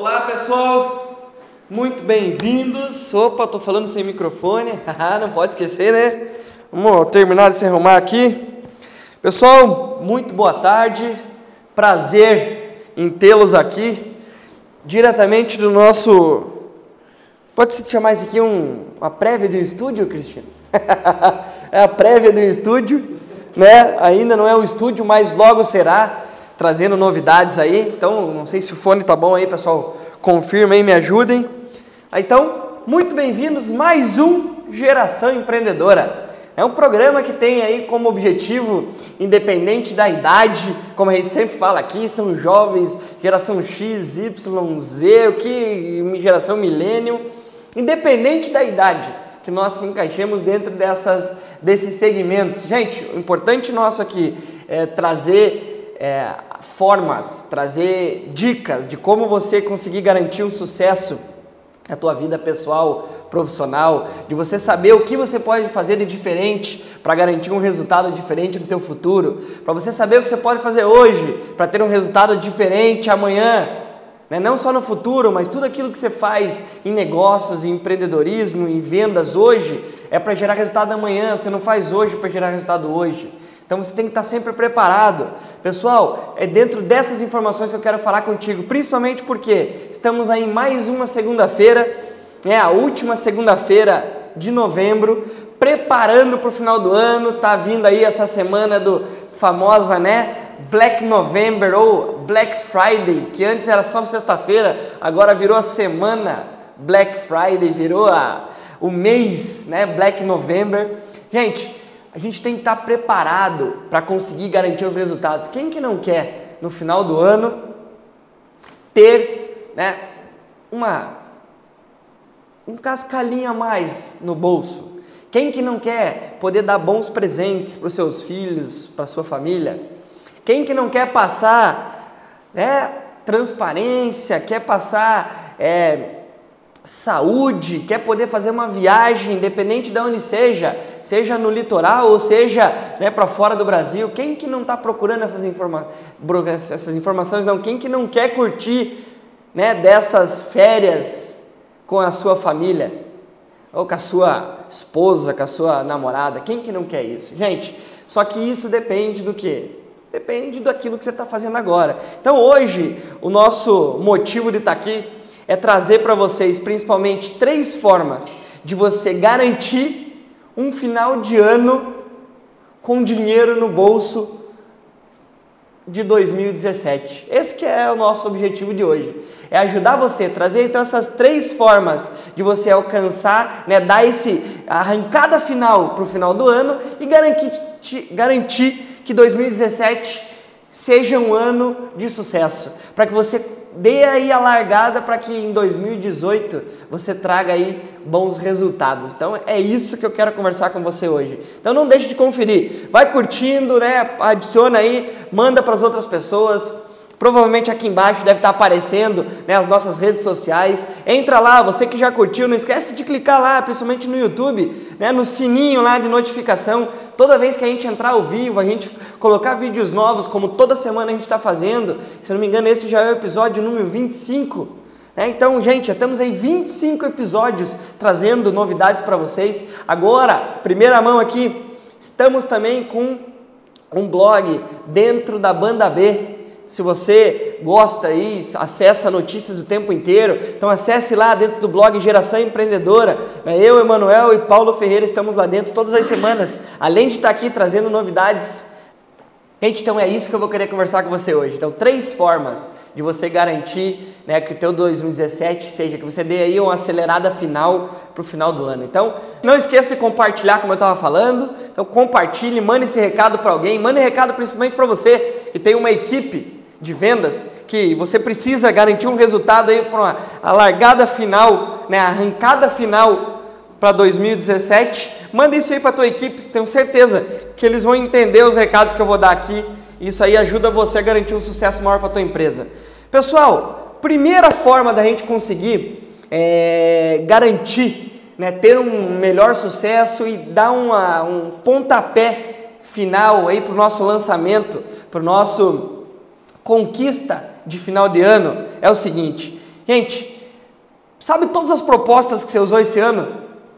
Olá, pessoal. Muito bem-vindos. Opa, tô falando sem microfone. Não pode esquecer, né? Vamos terminar de se arrumar aqui. Pessoal, muito boa tarde. Prazer em tê-los aqui, diretamente do nosso. Pode se chamar isso aqui um, uma prévia do estúdio, Cristiano? é a prévia do estúdio, né? Ainda não é o estúdio, mas logo será trazendo novidades aí. Então, não sei se o fone tá bom aí, pessoal. Confirma aí, me ajudem. Então, muito bem-vindos mais um Geração Empreendedora. É um programa que tem aí como objetivo, independente da idade, como a gente sempre fala aqui, são jovens, geração X, Y, Z, o que geração milênio, independente da idade, que nós se encaixemos dentro dessas, desses segmentos. Gente, o importante nosso aqui é trazer é, formas, trazer dicas de como você conseguir garantir um sucesso na tua vida pessoal, profissional, de você saber o que você pode fazer de diferente para garantir um resultado diferente no teu futuro, para você saber o que você pode fazer hoje para ter um resultado diferente amanhã, né? não só no futuro, mas tudo aquilo que você faz em negócios, em empreendedorismo, em vendas hoje, é para gerar resultado amanhã, você não faz hoje para gerar resultado hoje. Então você tem que estar sempre preparado. Pessoal, é dentro dessas informações que eu quero falar contigo, principalmente porque estamos aí mais uma segunda-feira, é a última segunda-feira de novembro, preparando para o final do ano, tá vindo aí essa semana do famosa, né, Black November ou Black Friday, que antes era só sexta-feira, agora virou a semana Black Friday, virou a, o mês, né, Black November. Gente, a gente tem que estar preparado para conseguir garantir os resultados. Quem que não quer, no final do ano, ter né, uma, um cascalhinho a mais no bolso? Quem que não quer poder dar bons presentes para os seus filhos, para sua família? Quem que não quer passar né, transparência, quer passar é, saúde, quer poder fazer uma viagem, independente de onde seja, seja no litoral ou seja né, para fora do Brasil, quem que não está procurando essas, informa essas informações? Não, quem que não quer curtir né, dessas férias com a sua família? Ou com a sua esposa, com a sua namorada? Quem que não quer isso? Gente, só que isso depende do que? Depende daquilo que você está fazendo agora. Então hoje, o nosso motivo de estar tá aqui é trazer para vocês principalmente três formas de você garantir um final de ano com dinheiro no bolso de 2017. Esse que é o nosso objetivo de hoje. É ajudar você a trazer então essas três formas de você alcançar, né, dar esse arrancada final para o final do ano e garantir, garantir que 2017 seja um ano de sucesso, para que você dê aí a largada para que em 2018 você traga aí bons resultados. Então é isso que eu quero conversar com você hoje. Então não deixe de conferir, vai curtindo, né? Adiciona aí, manda para as outras pessoas. Provavelmente aqui embaixo deve estar aparecendo né, as nossas redes sociais. Entra lá, você que já curtiu, não esquece de clicar lá, principalmente no YouTube, né, no sininho lá de notificação. Toda vez que a gente entrar ao vivo, a gente colocar vídeos novos, como toda semana a gente está fazendo. Se não me engano, esse já é o episódio número 25. Né? Então, gente, já estamos aí 25 episódios trazendo novidades para vocês. Agora, primeira mão aqui, estamos também com um blog dentro da Banda B, se você gosta aí, acessa notícias o tempo inteiro, então acesse lá dentro do blog Geração Empreendedora. Né? Eu, Emanuel e Paulo Ferreira estamos lá dentro todas as semanas, além de estar aqui trazendo novidades. Gente, então é isso que eu vou querer conversar com você hoje. Então, três formas de você garantir né, que o teu 2017 seja, que você dê aí uma acelerada final para o final do ano. Então, não esqueça de compartilhar, como eu estava falando. Então, compartilhe, mande esse recado para alguém, mande recado principalmente para você que tem uma equipe de vendas que você precisa garantir um resultado aí para a largada final, né, a arrancada final para 2017, manda isso aí para tua equipe, tenho certeza que eles vão entender os recados que eu vou dar aqui. Isso aí ajuda você a garantir um sucesso maior para tua empresa. Pessoal, primeira forma da gente conseguir é, garantir, né, ter um melhor sucesso e dar uma, um pontapé final aí para o nosso lançamento, para o nosso conquista de final de ano é o seguinte, gente, sabe todas as propostas que você usou esse ano?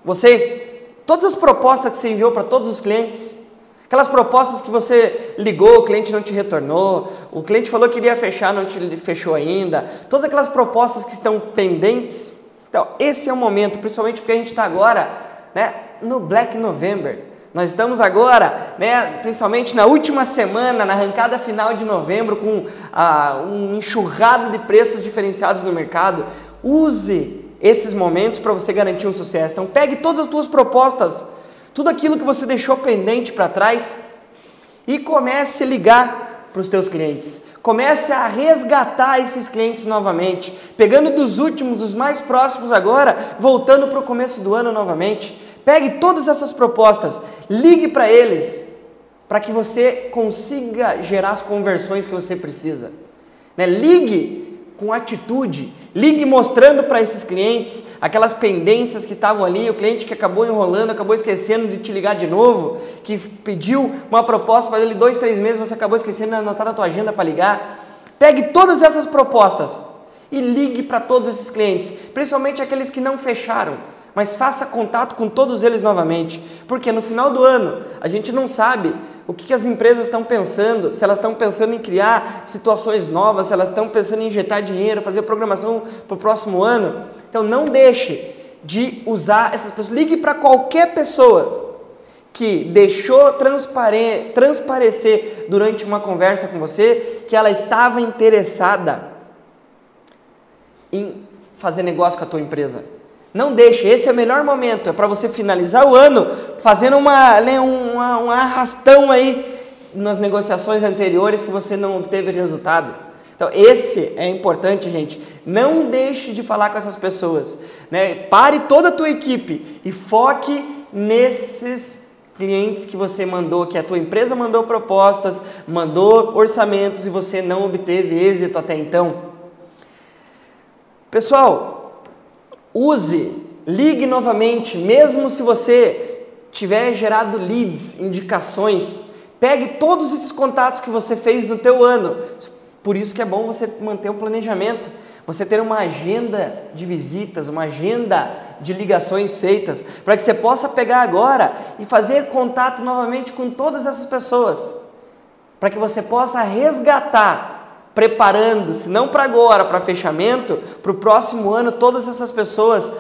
Você, todas as propostas que você enviou para todos os clientes, aquelas propostas que você ligou, o cliente não te retornou, o cliente falou que iria fechar, não te fechou ainda, todas aquelas propostas que estão pendentes. Então, esse é o momento, principalmente porque a gente está agora né, no Black November. Nós estamos agora, né, principalmente na última semana, na arrancada final de novembro, com ah, um enxurrado de preços diferenciados no mercado. Use esses momentos para você garantir um sucesso. Então, pegue todas as suas propostas, tudo aquilo que você deixou pendente para trás e comece a ligar para os teus clientes. Comece a resgatar esses clientes novamente, pegando dos últimos, dos mais próximos agora, voltando para o começo do ano novamente. Pegue todas essas propostas, ligue para eles, para que você consiga gerar as conversões que você precisa. Né? Ligue com atitude, ligue mostrando para esses clientes aquelas pendências que estavam ali, o cliente que acabou enrolando, acabou esquecendo de te ligar de novo, que pediu uma proposta para ele dois, três meses, você acabou esquecendo de anotar na tua agenda para ligar. Pegue todas essas propostas e ligue para todos esses clientes, principalmente aqueles que não fecharam mas faça contato com todos eles novamente, porque no final do ano a gente não sabe o que, que as empresas estão pensando, se elas estão pensando em criar situações novas, se elas estão pensando em injetar dinheiro, fazer programação para o próximo ano. Então não deixe de usar essas pessoas. Ligue para qualquer pessoa que deixou transpare transparecer durante uma conversa com você que ela estava interessada em fazer negócio com a tua empresa. Não deixe, esse é o melhor momento, é para você finalizar o ano fazendo uma, né, uma, um arrastão aí nas negociações anteriores que você não obteve resultado. Então, esse é importante, gente. Não deixe de falar com essas pessoas. Né? Pare toda a tua equipe e foque nesses clientes que você mandou, que a tua empresa mandou propostas, mandou orçamentos e você não obteve êxito até então. Pessoal, Use, ligue novamente, mesmo se você tiver gerado leads, indicações, pegue todos esses contatos que você fez no teu ano. Por isso que é bom você manter um planejamento, você ter uma agenda de visitas, uma agenda de ligações feitas, para que você possa pegar agora e fazer contato novamente com todas essas pessoas, para que você possa resgatar preparando-se, não para agora, para fechamento, para o próximo ano, todas essas pessoas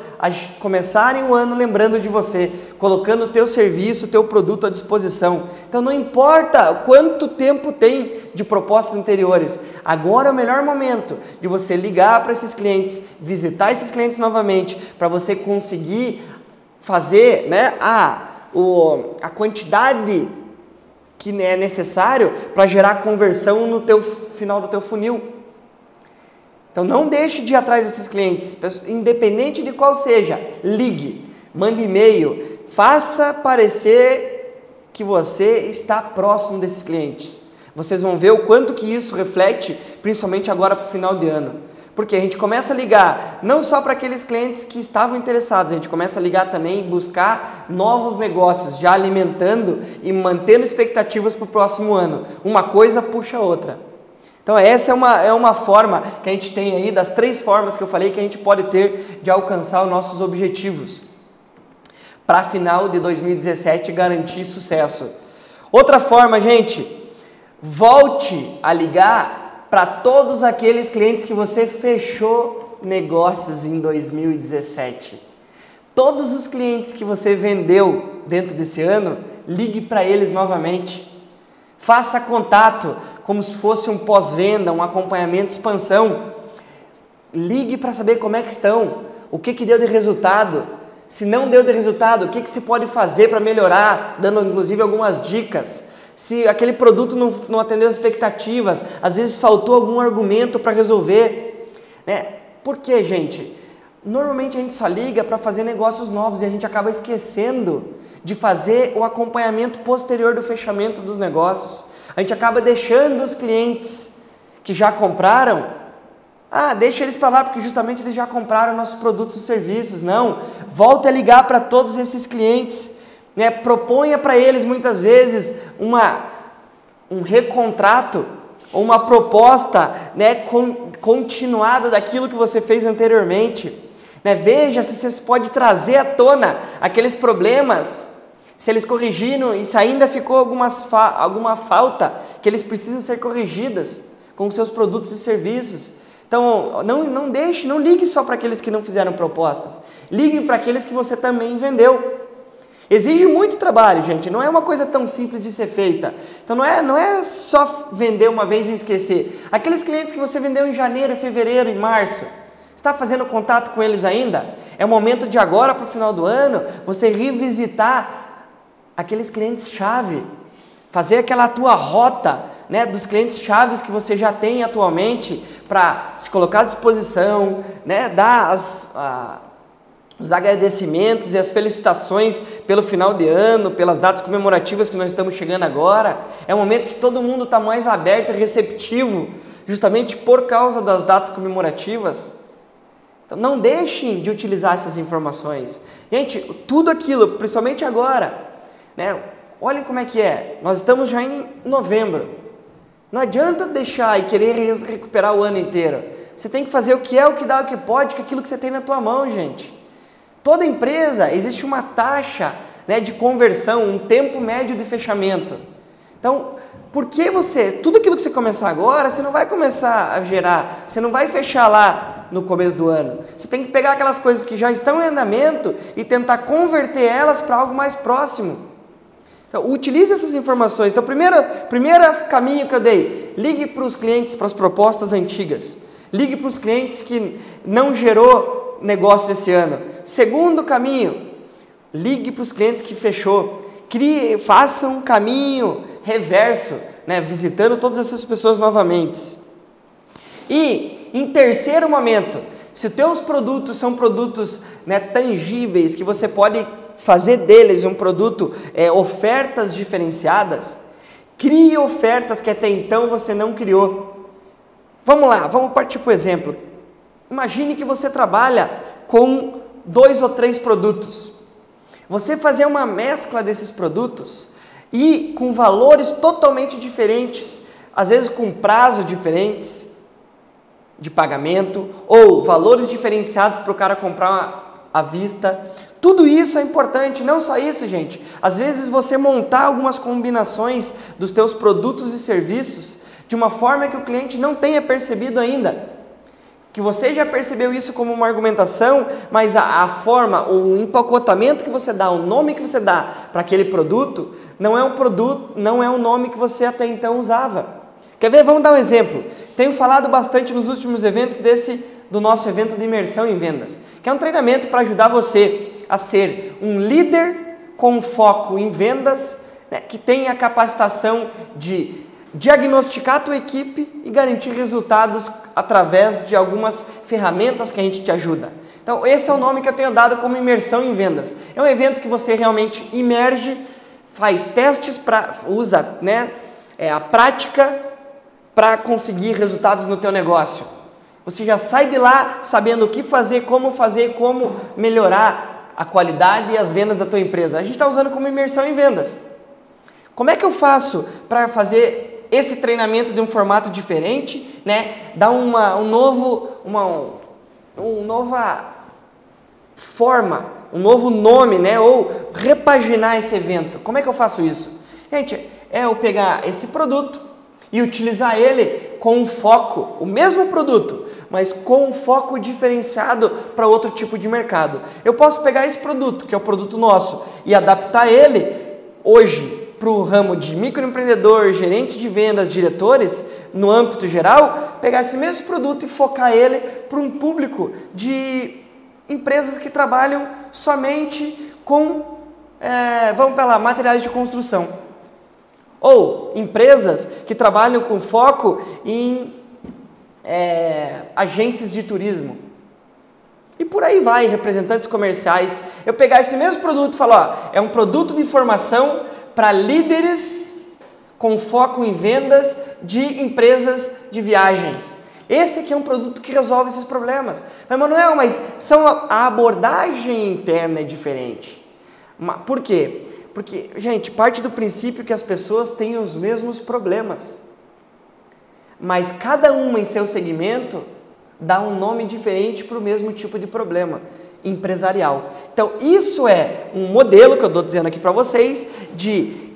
começarem o ano lembrando de você, colocando o teu serviço, o teu produto à disposição. Então não importa quanto tempo tem de propostas anteriores, agora é o melhor momento de você ligar para esses clientes, visitar esses clientes novamente, para você conseguir fazer né, a, o, a quantidade que é necessário para gerar conversão no teu final do teu funil. Então não deixe de ir atrás desses clientes, independente de qual seja, ligue, mande e-mail, faça parecer que você está próximo desses clientes. Vocês vão ver o quanto que isso reflete, principalmente agora para o final de ano. Porque a gente começa a ligar não só para aqueles clientes que estavam interessados, a gente começa a ligar também e buscar novos negócios, já alimentando e mantendo expectativas para o próximo ano. Uma coisa puxa a outra. Então, essa é uma, é uma forma que a gente tem aí, das três formas que eu falei que a gente pode ter de alcançar os nossos objetivos. Para final de 2017 garantir sucesso. Outra forma, gente, volte a ligar para todos aqueles clientes que você fechou negócios em 2017. Todos os clientes que você vendeu dentro desse ano, ligue para eles novamente. Faça contato como se fosse um pós-venda, um acompanhamento, expansão. Ligue para saber como é que estão, o que, que deu de resultado. Se não deu de resultado, o que, que se pode fazer para melhorar, dando inclusive algumas dicas se aquele produto não, não atendeu as expectativas, às vezes faltou algum argumento para resolver. Né? Por quê, gente? Normalmente a gente só liga para fazer negócios novos e a gente acaba esquecendo de fazer o acompanhamento posterior do fechamento dos negócios. A gente acaba deixando os clientes que já compraram, ah, deixa eles para lá porque justamente eles já compraram nossos produtos e serviços. Não, volta a ligar para todos esses clientes né? Proponha para eles muitas vezes uma, um recontrato ou uma proposta né, continuada daquilo que você fez anteriormente. Né? Veja se você pode trazer à tona aqueles problemas, se eles corrigiram e se ainda ficou algumas fa alguma falta que eles precisam ser corrigidas com seus produtos e serviços. Então, não, não deixe, não ligue só para aqueles que não fizeram propostas. Ligue para aqueles que você também vendeu. Exige muito trabalho, gente. Não é uma coisa tão simples de ser feita. Então não é, não é só vender uma vez e esquecer. Aqueles clientes que você vendeu em janeiro, fevereiro e março, está fazendo contato com eles ainda? É o momento de agora para o final do ano você revisitar aqueles clientes chave, fazer aquela tua rota né, dos clientes chaves que você já tem atualmente para se colocar à disposição, né, dar as, a, os agradecimentos e as felicitações pelo final de ano, pelas datas comemorativas que nós estamos chegando agora. É um momento que todo mundo está mais aberto e receptivo, justamente por causa das datas comemorativas. Então, não deixem de utilizar essas informações. Gente, tudo aquilo, principalmente agora, né? Olhem como é que é. Nós estamos já em novembro. Não adianta deixar e querer recuperar o ano inteiro. Você tem que fazer o que é, o que dá, o que pode, com aquilo que você tem na tua mão, gente. Toda empresa existe uma taxa né, de conversão, um tempo médio de fechamento. Então, por que você, tudo aquilo que você começar agora, você não vai começar a gerar, você não vai fechar lá no começo do ano. Você tem que pegar aquelas coisas que já estão em andamento e tentar converter elas para algo mais próximo. Então, utilize essas informações. Então, primeiro, primeiro caminho que eu dei, ligue para os clientes, para as propostas antigas. Ligue para os clientes que não gerou negócio esse ano. Segundo caminho, ligue para os clientes que fechou. Crie, faça um caminho reverso, né, visitando todas essas pessoas novamente. E em terceiro momento, se os teus produtos são produtos né, tangíveis que você pode fazer deles um produto, é, ofertas diferenciadas, crie ofertas que até então você não criou. Vamos lá, vamos partir para o exemplo. Imagine que você trabalha com dois ou três produtos. Você fazer uma mescla desses produtos e com valores totalmente diferentes, às vezes com prazos diferentes de pagamento ou valores diferenciados para o cara comprar à vista, tudo isso é importante, não só isso, gente. Às vezes você montar algumas combinações dos teus produtos e serviços de uma forma que o cliente não tenha percebido ainda. Que você já percebeu isso como uma argumentação, mas a, a forma, o empacotamento que você dá, o nome que você dá para aquele produto, não é um produto, não é um nome que você até então usava. Quer ver? Vamos dar um exemplo. Tenho falado bastante nos últimos eventos desse do nosso evento de imersão em vendas, que é um treinamento para ajudar você a ser um líder com foco em vendas, né, que tenha a capacitação de diagnosticar a tua equipe e garantir resultados através de algumas ferramentas que a gente te ajuda. Então, esse é o nome que eu tenho dado como imersão em vendas. É um evento que você realmente imerge, faz testes para usa, né, é a prática para conseguir resultados no teu negócio. Você já sai de lá sabendo o que fazer, como fazer, como melhorar a qualidade e as vendas da tua empresa. A gente está usando como imersão em vendas. Como é que eu faço para fazer esse treinamento de um formato diferente, né? Dar uma, um novo, uma um, nova forma, um novo nome, né? Ou repaginar esse evento. Como é que eu faço isso? Gente, é eu pegar esse produto e utilizar ele com um foco, o mesmo produto, mas com um foco diferenciado para outro tipo de mercado. Eu posso pegar esse produto, que é o produto nosso, e adaptar ele hoje para o ramo de microempreendedor, gerente de vendas, diretores, no âmbito geral, pegar esse mesmo produto e focar ele para um público de empresas que trabalham somente com, é, vamos para lá, materiais de construção. Ou empresas que trabalham com foco em é, agências de turismo. E por aí vai, representantes comerciais. Eu pegar esse mesmo produto e falar, ó, é um produto de informação para líderes com foco em vendas de empresas de viagens. Esse aqui é um produto que resolve esses problemas. Mas, Manuel, mas são a, a abordagem interna é diferente. Por quê? Porque, gente, parte do princípio que as pessoas têm os mesmos problemas. Mas cada uma em seu segmento dá um nome diferente para o mesmo tipo de problema empresarial. Então, isso é um modelo que eu estou dizendo aqui para vocês de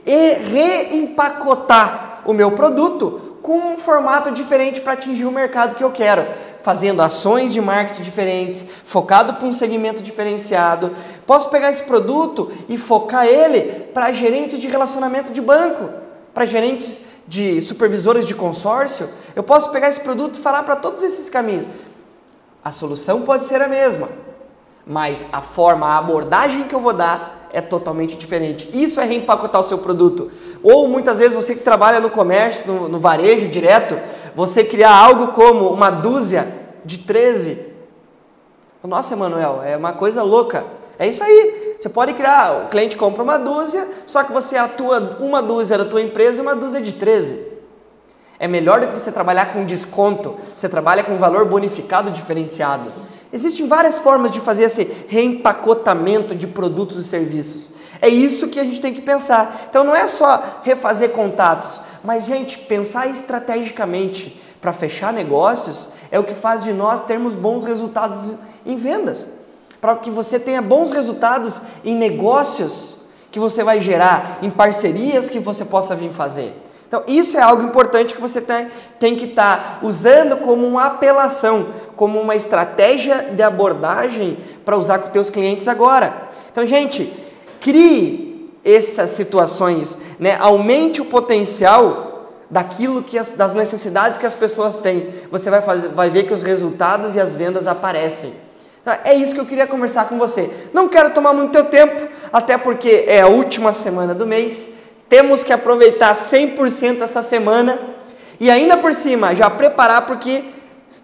reempacotar o meu produto com um formato diferente para atingir o mercado que eu quero, fazendo ações de marketing diferentes, focado para um segmento diferenciado. Posso pegar esse produto e focar ele para gerentes de relacionamento de banco, para gerentes de supervisores de consórcio, eu posso pegar esse produto e falar para todos esses caminhos. A solução pode ser a mesma, mas a forma, a abordagem que eu vou dar é totalmente diferente. Isso é reempacotar o seu produto. Ou muitas vezes você que trabalha no comércio, no, no varejo direto, você criar algo como uma dúzia de 13. Nossa, Emanuel, é uma coisa louca. É isso aí. Você pode criar, o cliente compra uma dúzia, só que você atua uma dúzia da tua empresa e uma dúzia de 13. É melhor do que você trabalhar com desconto, você trabalha com valor bonificado diferenciado. Existem várias formas de fazer esse reempacotamento de produtos e serviços. É isso que a gente tem que pensar. Então não é só refazer contatos, mas gente, pensar estrategicamente para fechar negócios é o que faz de nós termos bons resultados em vendas para que você tenha bons resultados em negócios que você vai gerar, em parcerias que você possa vir fazer. Então, isso é algo importante que você tem, tem que estar tá usando como uma apelação, como uma estratégia de abordagem para usar com teus clientes agora. Então, gente, crie essas situações, né? aumente o potencial daquilo que as, das necessidades que as pessoas têm. Você vai, fazer, vai ver que os resultados e as vendas aparecem. Tá, é isso que eu queria conversar com você. Não quero tomar muito teu tempo, até porque é a última semana do mês. Temos que aproveitar 100% essa semana e ainda por cima já preparar porque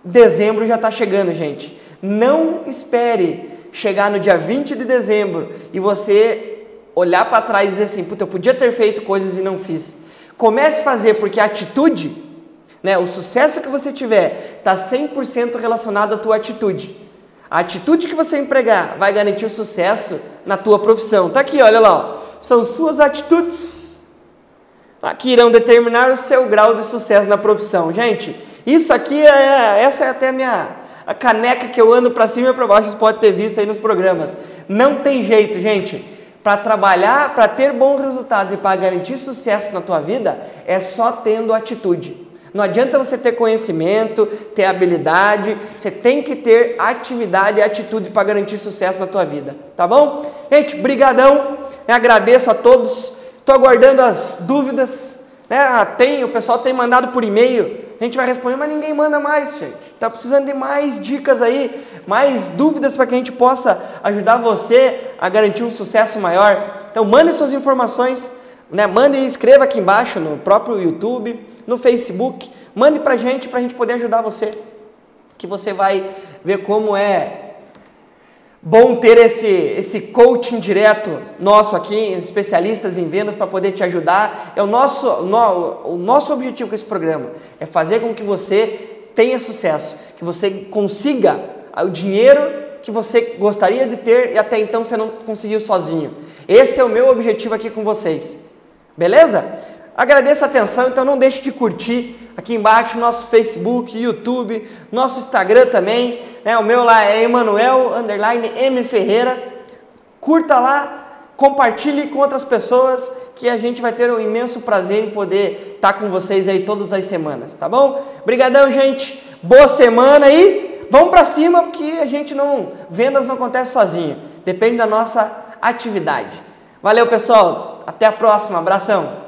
dezembro já está chegando, gente. Não espere chegar no dia 20 de dezembro e você olhar para trás e dizer assim: puta, eu podia ter feito coisas e não fiz. Comece a fazer porque a atitude, né, o sucesso que você tiver está 100% relacionado à tua atitude. A atitude que você empregar vai garantir o sucesso na tua profissão. Tá aqui, olha lá. Ó. São suas atitudes que irão determinar o seu grau de sucesso na profissão. Gente, isso aqui é essa é até a minha a caneca que eu ando para cima e para baixo, vocês podem ter visto aí nos programas. Não tem jeito, gente. Para trabalhar, para ter bons resultados e para garantir sucesso na tua vida, é só tendo atitude. Não adianta você ter conhecimento, ter habilidade, você tem que ter atividade e atitude para garantir sucesso na tua vida, tá bom? Gente, brigadão, agradeço a todos, estou aguardando as dúvidas, né? Ah, tem, o pessoal tem mandado por e-mail, a gente vai responder, mas ninguém manda mais, gente. Está precisando de mais dicas aí, mais dúvidas para que a gente possa ajudar você a garantir um sucesso maior. Então mande suas informações, né? mande e escreva aqui embaixo no próprio YouTube no Facebook, mande para a gente para a gente poder ajudar você, que você vai ver como é bom ter esse, esse coaching direto nosso aqui, especialistas em vendas para poder te ajudar. É o nosso, no, o nosso objetivo com esse programa é fazer com que você tenha sucesso, que você consiga o dinheiro que você gostaria de ter e até então você não conseguiu sozinho. Esse é o meu objetivo aqui com vocês. Beleza? Agradeço a atenção, então não deixe de curtir aqui embaixo nosso Facebook, YouTube, nosso Instagram também. Né? O meu lá é Emanuel underline M Ferreira. Curta lá, compartilhe com outras pessoas que a gente vai ter um imenso prazer em poder estar com vocês aí todas as semanas, tá bom? Obrigadão, gente. Boa semana aí. Vamos para cima porque a gente não vendas não acontece sozinho. Depende da nossa atividade. Valeu, pessoal. Até a próxima. Abração.